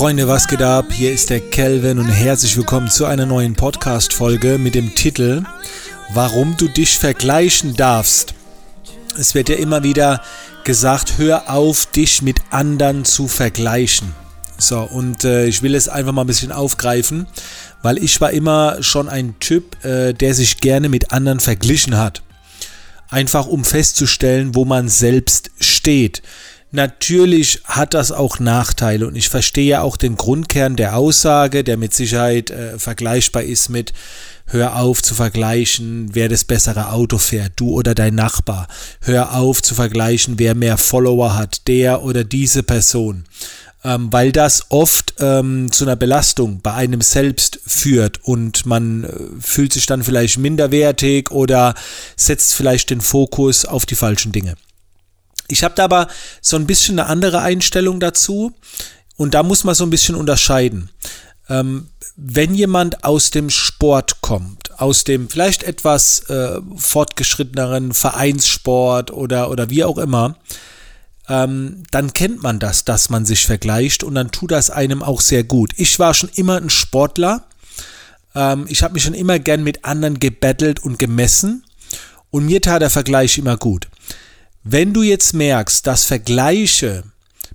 Freunde, was geht ab? Hier ist der Kelvin und herzlich willkommen zu einer neuen Podcast-Folge mit dem Titel Warum du dich vergleichen darfst. Es wird ja immer wieder gesagt, hör auf, dich mit anderen zu vergleichen. So, und äh, ich will es einfach mal ein bisschen aufgreifen, weil ich war immer schon ein Typ, äh, der sich gerne mit anderen verglichen hat. Einfach um festzustellen, wo man selbst steht. Natürlich hat das auch Nachteile und ich verstehe auch den Grundkern der Aussage, der mit Sicherheit äh, vergleichbar ist mit Hör auf zu vergleichen, wer das bessere Auto fährt, du oder dein Nachbar. Hör auf zu vergleichen, wer mehr Follower hat, der oder diese Person. Ähm, weil das oft ähm, zu einer Belastung bei einem selbst führt und man äh, fühlt sich dann vielleicht minderwertig oder setzt vielleicht den Fokus auf die falschen Dinge. Ich habe da aber so ein bisschen eine andere Einstellung dazu und da muss man so ein bisschen unterscheiden. Ähm, wenn jemand aus dem Sport kommt, aus dem vielleicht etwas äh, fortgeschritteneren Vereinssport oder, oder wie auch immer, ähm, dann kennt man das, dass man sich vergleicht und dann tut das einem auch sehr gut. Ich war schon immer ein Sportler. Ähm, ich habe mich schon immer gern mit anderen gebettelt und gemessen und mir tat der Vergleich immer gut. Wenn du jetzt merkst, dass Vergleiche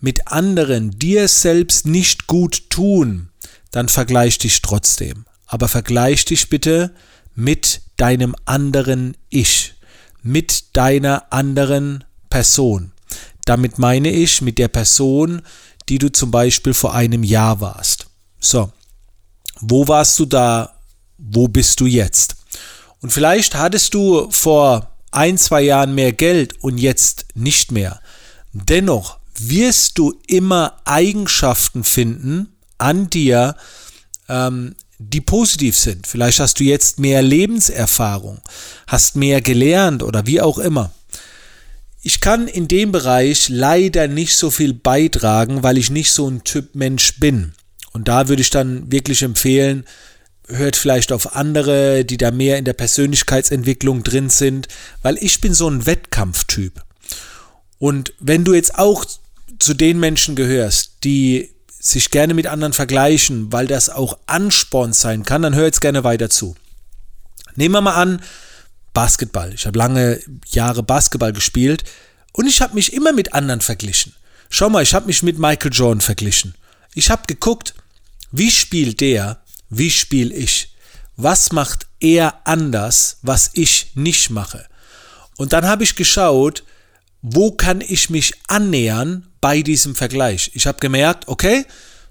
mit anderen dir selbst nicht gut tun, dann vergleich dich trotzdem. Aber vergleich dich bitte mit deinem anderen Ich, mit deiner anderen Person. Damit meine ich mit der Person, die du zum Beispiel vor einem Jahr warst. So, wo warst du da? Wo bist du jetzt? Und vielleicht hattest du vor ein, zwei Jahren mehr Geld und jetzt nicht mehr. Dennoch wirst du immer Eigenschaften finden an dir, ähm, die positiv sind. Vielleicht hast du jetzt mehr Lebenserfahrung, hast mehr gelernt oder wie auch immer. Ich kann in dem Bereich leider nicht so viel beitragen, weil ich nicht so ein Typ Mensch bin. Und da würde ich dann wirklich empfehlen, hört vielleicht auf andere, die da mehr in der Persönlichkeitsentwicklung drin sind, weil ich bin so ein Wettkampftyp. Und wenn du jetzt auch zu den Menschen gehörst, die sich gerne mit anderen vergleichen, weil das auch Ansporn sein kann, dann hör jetzt gerne weiter zu. Nehmen wir mal an, Basketball. Ich habe lange Jahre Basketball gespielt und ich habe mich immer mit anderen verglichen. Schau mal, ich habe mich mit Michael Jordan verglichen. Ich habe geguckt, wie spielt der wie spiele ich? Was macht er anders, was ich nicht mache? Und dann habe ich geschaut, wo kann ich mich annähern bei diesem Vergleich? Ich habe gemerkt, okay,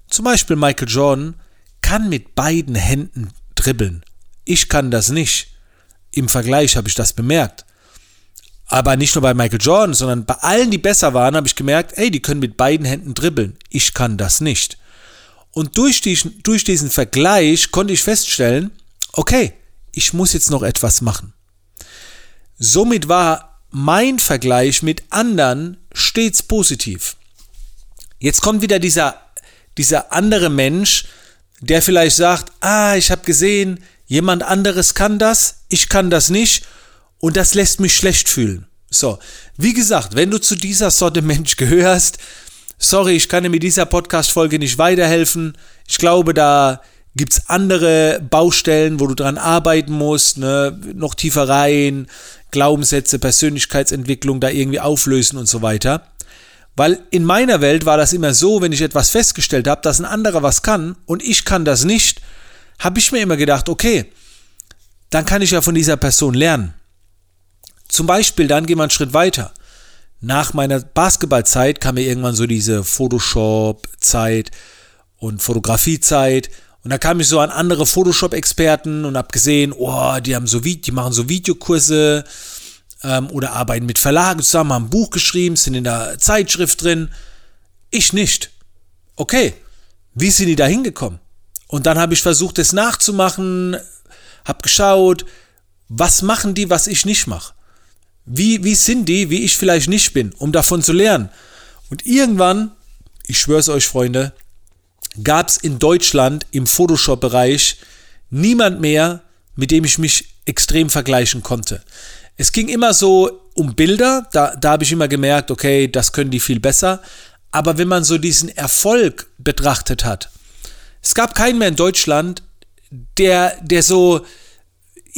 zum Beispiel Michael Jordan kann mit beiden Händen dribbeln. Ich kann das nicht. Im Vergleich habe ich das bemerkt. Aber nicht nur bei Michael Jordan, sondern bei allen, die besser waren, habe ich gemerkt, ey, die können mit beiden Händen dribbeln. Ich kann das nicht. Und durch diesen, durch diesen Vergleich konnte ich feststellen, okay, ich muss jetzt noch etwas machen. Somit war mein Vergleich mit anderen stets positiv. Jetzt kommt wieder dieser, dieser andere Mensch, der vielleicht sagt, ah, ich habe gesehen, jemand anderes kann das, ich kann das nicht und das lässt mich schlecht fühlen. So, wie gesagt, wenn du zu dieser Sorte Mensch gehörst, sorry, ich kann dir mit dieser Podcast-Folge nicht weiterhelfen. Ich glaube, da gibt es andere Baustellen, wo du dran arbeiten musst, ne? noch tiefer rein, Glaubenssätze, Persönlichkeitsentwicklung da irgendwie auflösen und so weiter. Weil in meiner Welt war das immer so, wenn ich etwas festgestellt habe, dass ein anderer was kann und ich kann das nicht, habe ich mir immer gedacht, okay, dann kann ich ja von dieser Person lernen. Zum Beispiel, dann gehen wir einen Schritt weiter nach meiner Basketballzeit kam mir irgendwann so diese Photoshop-Zeit und Fotografiezeit. Und da kam ich so an andere Photoshop-Experten und habe gesehen, oh, die haben so die machen so Videokurse ähm, oder arbeiten mit Verlagen zusammen, haben ein Buch geschrieben, sind in der Zeitschrift drin. Ich nicht. Okay, wie sind die da hingekommen? Und dann habe ich versucht, es nachzumachen, habe geschaut, was machen die, was ich nicht mache. Wie, wie sind die, wie ich vielleicht nicht bin, um davon zu lernen. Und irgendwann, ich schwöre es euch, Freunde, gab es in Deutschland im Photoshop-Bereich niemand mehr, mit dem ich mich extrem vergleichen konnte. Es ging immer so um Bilder, da, da habe ich immer gemerkt, okay, das können die viel besser. Aber wenn man so diesen Erfolg betrachtet hat, es gab keinen mehr in Deutschland, der, der so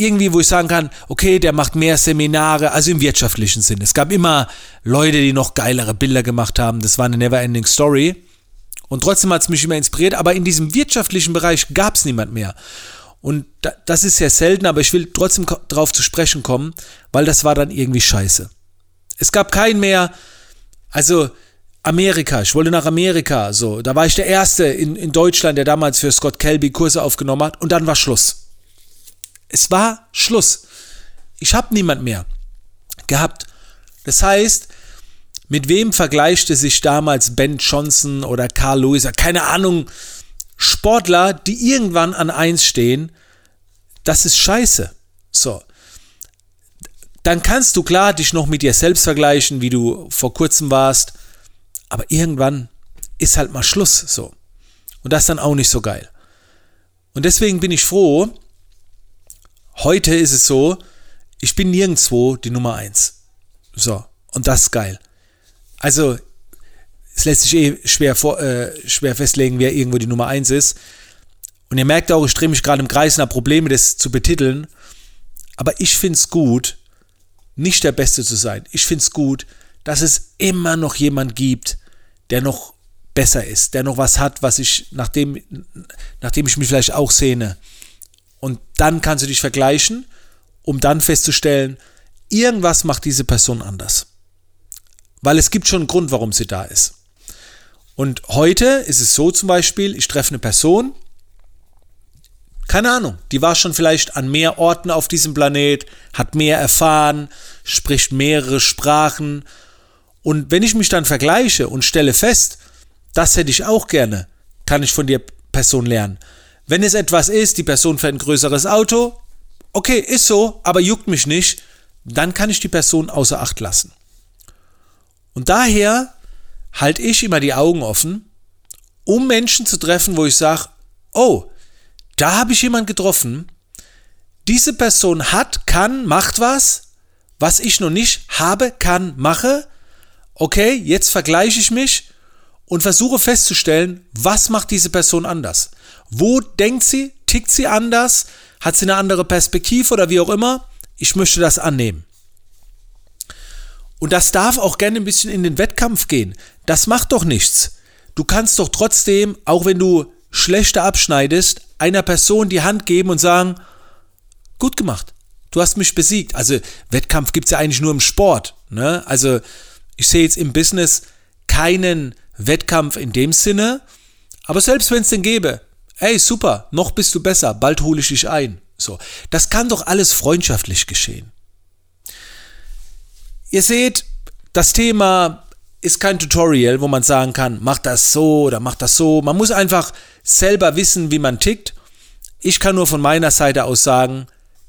irgendwie, wo ich sagen kann, okay, der macht mehr Seminare, also im wirtschaftlichen Sinn. Es gab immer Leute, die noch geilere Bilder gemacht haben. Das war eine never-ending Story. Und trotzdem hat es mich immer inspiriert, aber in diesem wirtschaftlichen Bereich gab es niemand mehr. Und das ist sehr selten, aber ich will trotzdem darauf zu sprechen kommen, weil das war dann irgendwie scheiße. Es gab keinen mehr, also Amerika, ich wollte nach Amerika, so, da war ich der Erste in, in Deutschland, der damals für Scott Kelby Kurse aufgenommen hat und dann war Schluss. Es war Schluss. Ich habe niemand mehr gehabt. Das heißt, mit wem vergleichte sich damals Ben Johnson oder Carl Lewis? Keine Ahnung. Sportler, die irgendwann an eins stehen, das ist scheiße. So. Dann kannst du klar dich noch mit dir selbst vergleichen, wie du vor kurzem warst. Aber irgendwann ist halt mal Schluss. So. Und das ist dann auch nicht so geil. Und deswegen bin ich froh, Heute ist es so, ich bin nirgendwo die Nummer eins. So, und das ist geil. Also, es lässt sich eh schwer, vor, äh, schwer festlegen, wer irgendwo die Nummer eins ist. Und ihr merkt auch, ich drehe mich gerade im Kreis nach Probleme, das zu betiteln. Aber ich finde es gut, nicht der Beste zu sein. Ich finde es gut, dass es immer noch jemand gibt, der noch besser ist, der noch was hat, was ich, nachdem, nachdem ich mich vielleicht auch sehne. Und dann kannst du dich vergleichen, um dann festzustellen, irgendwas macht diese Person anders. Weil es gibt schon einen Grund, warum sie da ist. Und heute ist es so zum Beispiel, ich treffe eine Person, keine Ahnung, die war schon vielleicht an mehr Orten auf diesem Planet, hat mehr erfahren, spricht mehrere Sprachen. Und wenn ich mich dann vergleiche und stelle fest, das hätte ich auch gerne, kann ich von der Person lernen. Wenn es etwas ist, die Person fährt ein größeres Auto, okay, ist so, aber juckt mich nicht, dann kann ich die Person außer Acht lassen. Und daher halte ich immer die Augen offen, um Menschen zu treffen, wo ich sage, oh, da habe ich jemanden getroffen, diese Person hat, kann, macht was, was ich noch nicht habe, kann, mache. Okay, jetzt vergleiche ich mich und versuche festzustellen, was macht diese Person anders. Wo denkt sie? Tickt sie anders? Hat sie eine andere Perspektive oder wie auch immer? Ich möchte das annehmen. Und das darf auch gerne ein bisschen in den Wettkampf gehen. Das macht doch nichts. Du kannst doch trotzdem, auch wenn du schlechter abschneidest, einer Person die Hand geben und sagen, gut gemacht, du hast mich besiegt. Also Wettkampf gibt es ja eigentlich nur im Sport. Ne? Also ich sehe jetzt im Business keinen Wettkampf in dem Sinne, aber selbst wenn es den gäbe, Ey, super, noch bist du besser, bald hole ich dich ein. So, das kann doch alles freundschaftlich geschehen. Ihr seht, das Thema ist kein Tutorial, wo man sagen kann, mach das so oder mach das so. Man muss einfach selber wissen, wie man tickt. Ich kann nur von meiner Seite aus sagen,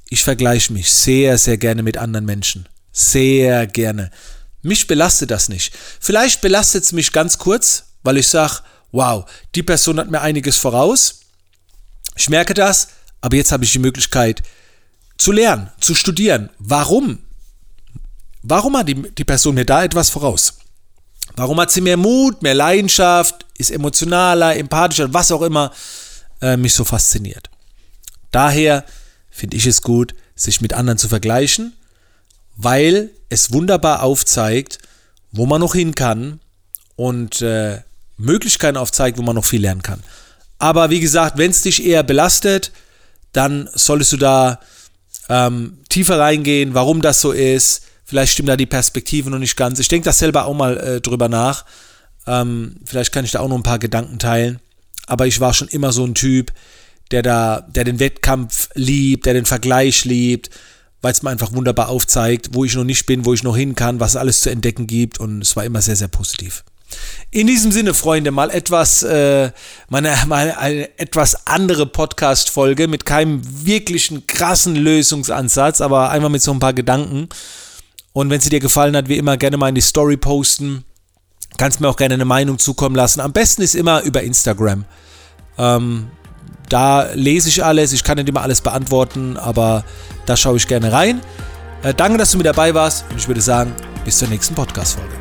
ich vergleiche mich sehr, sehr gerne mit anderen Menschen. Sehr gerne. Mich belastet das nicht. Vielleicht belastet es mich ganz kurz, weil ich sage, wow, die Person hat mir einiges voraus. Ich merke das, aber jetzt habe ich die Möglichkeit zu lernen, zu studieren. Warum? Warum hat die, die Person mir da etwas voraus? Warum hat sie mehr Mut, mehr Leidenschaft, ist emotionaler, empathischer, was auch immer äh, mich so fasziniert? Daher finde ich es gut, sich mit anderen zu vergleichen, weil es wunderbar aufzeigt, wo man noch hin kann und äh, Möglichkeiten aufzeigt, wo man noch viel lernen kann. Aber wie gesagt, wenn es dich eher belastet, dann solltest du da ähm, tiefer reingehen, warum das so ist. Vielleicht stimmt da die Perspektive noch nicht ganz. Ich denke das selber auch mal äh, drüber nach. Ähm, vielleicht kann ich da auch noch ein paar Gedanken teilen. Aber ich war schon immer so ein Typ, der da, der den Wettkampf liebt, der den Vergleich liebt, weil es mir einfach wunderbar aufzeigt, wo ich noch nicht bin, wo ich noch hin kann, was es alles zu entdecken gibt. Und es war immer sehr, sehr positiv. In diesem Sinne, Freunde, mal etwas, äh, meine, mal eine etwas andere Podcast-Folge mit keinem wirklichen krassen Lösungsansatz, aber einfach mit so ein paar Gedanken. Und wenn sie dir gefallen hat, wie immer gerne mal in die Story posten. Kannst mir auch gerne eine Meinung zukommen lassen. Am besten ist immer über Instagram. Ähm, da lese ich alles. Ich kann nicht immer alles beantworten, aber da schaue ich gerne rein. Äh, danke, dass du mit dabei warst und ich würde sagen, bis zur nächsten Podcast-Folge.